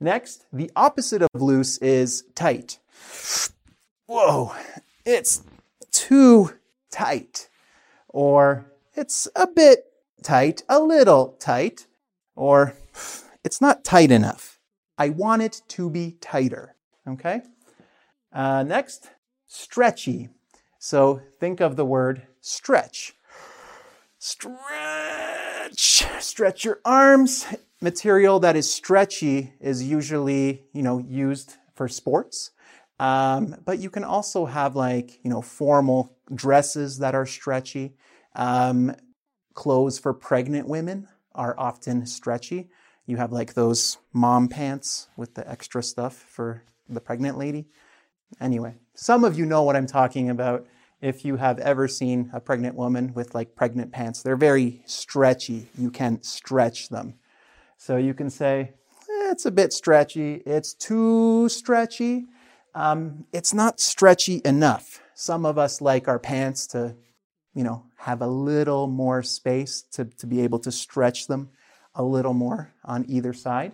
Next, the opposite of loose is tight. Whoa, it's too tight. Or it's a bit tight, a little tight. Or it's not tight enough. I want it to be tighter. Okay? Uh, next, stretchy. So think of the word stretch. Stretch. Stretch your arms. Material that is stretchy is usually, you know, used for sports. Um, but you can also have like, you know, formal dresses that are stretchy. Um, clothes for pregnant women are often stretchy. You have like those mom pants with the extra stuff for the pregnant lady. Anyway, some of you know what I'm talking about if you have ever seen a pregnant woman with like pregnant pants. They're very stretchy. You can stretch them. So you can say, eh, it's a bit stretchy. It's too stretchy. Um, it's not stretchy enough. Some of us like our pants to, you know, have a little more space to, to be able to stretch them a little more on either side.